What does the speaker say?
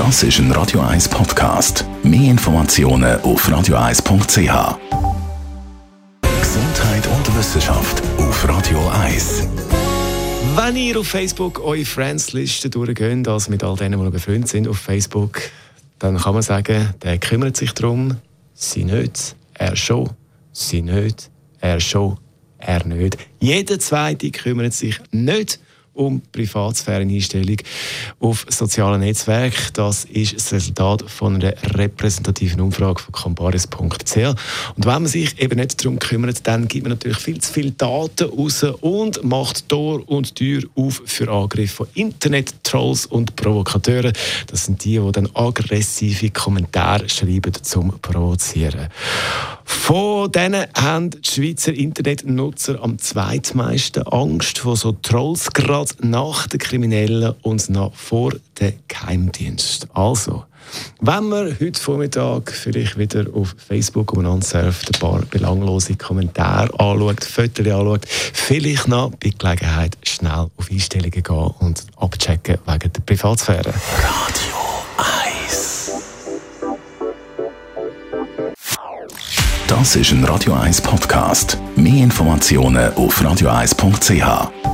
Das ist ein Radio 1 Podcast. Mehr Informationen auf radio1.ch. Gesundheit und Wissenschaft auf Radio 1. Wenn ihr auf Facebook eure Friends-Liste durchgeht, also mit all denen, die befreundet sind auf Facebook, dann kann man sagen, der kümmert sich darum, sie nicht, er schon, sie nicht, er schon, er nicht. Jeder Zweite kümmert sich nicht um Privatsphäre-Einstellung auf sozialen Netzwerken. Das ist das Resultat von einer repräsentativen Umfrage von comparis.ch. Und wenn man sich eben nicht darum kümmert, dann gibt man natürlich viel zu viele Daten raus und macht Tor und Tür auf für Angriffe von Internet-Trolls und Provokateuren. Das sind die, die dann aggressive Kommentare schreiben zum Provozieren. Von denen haben die Schweizer Internetnutzer am zweitmeisten Angst vor so Trolls, gerade nach den Kriminellen und noch vor den Geheimdienst. Also, wenn man heute Vormittag vielleicht wieder auf Facebook umeinander surft, ein paar belanglose Kommentare anschaut, Fotos anschaut, vielleicht noch bei Gelegenheit schnell auf Einstellungen gehen und abchecken wegen der Privatsphäre. Radio 1. Das ist ein Radio 1 Podcast. Mehr Informationen auf radio1.ch.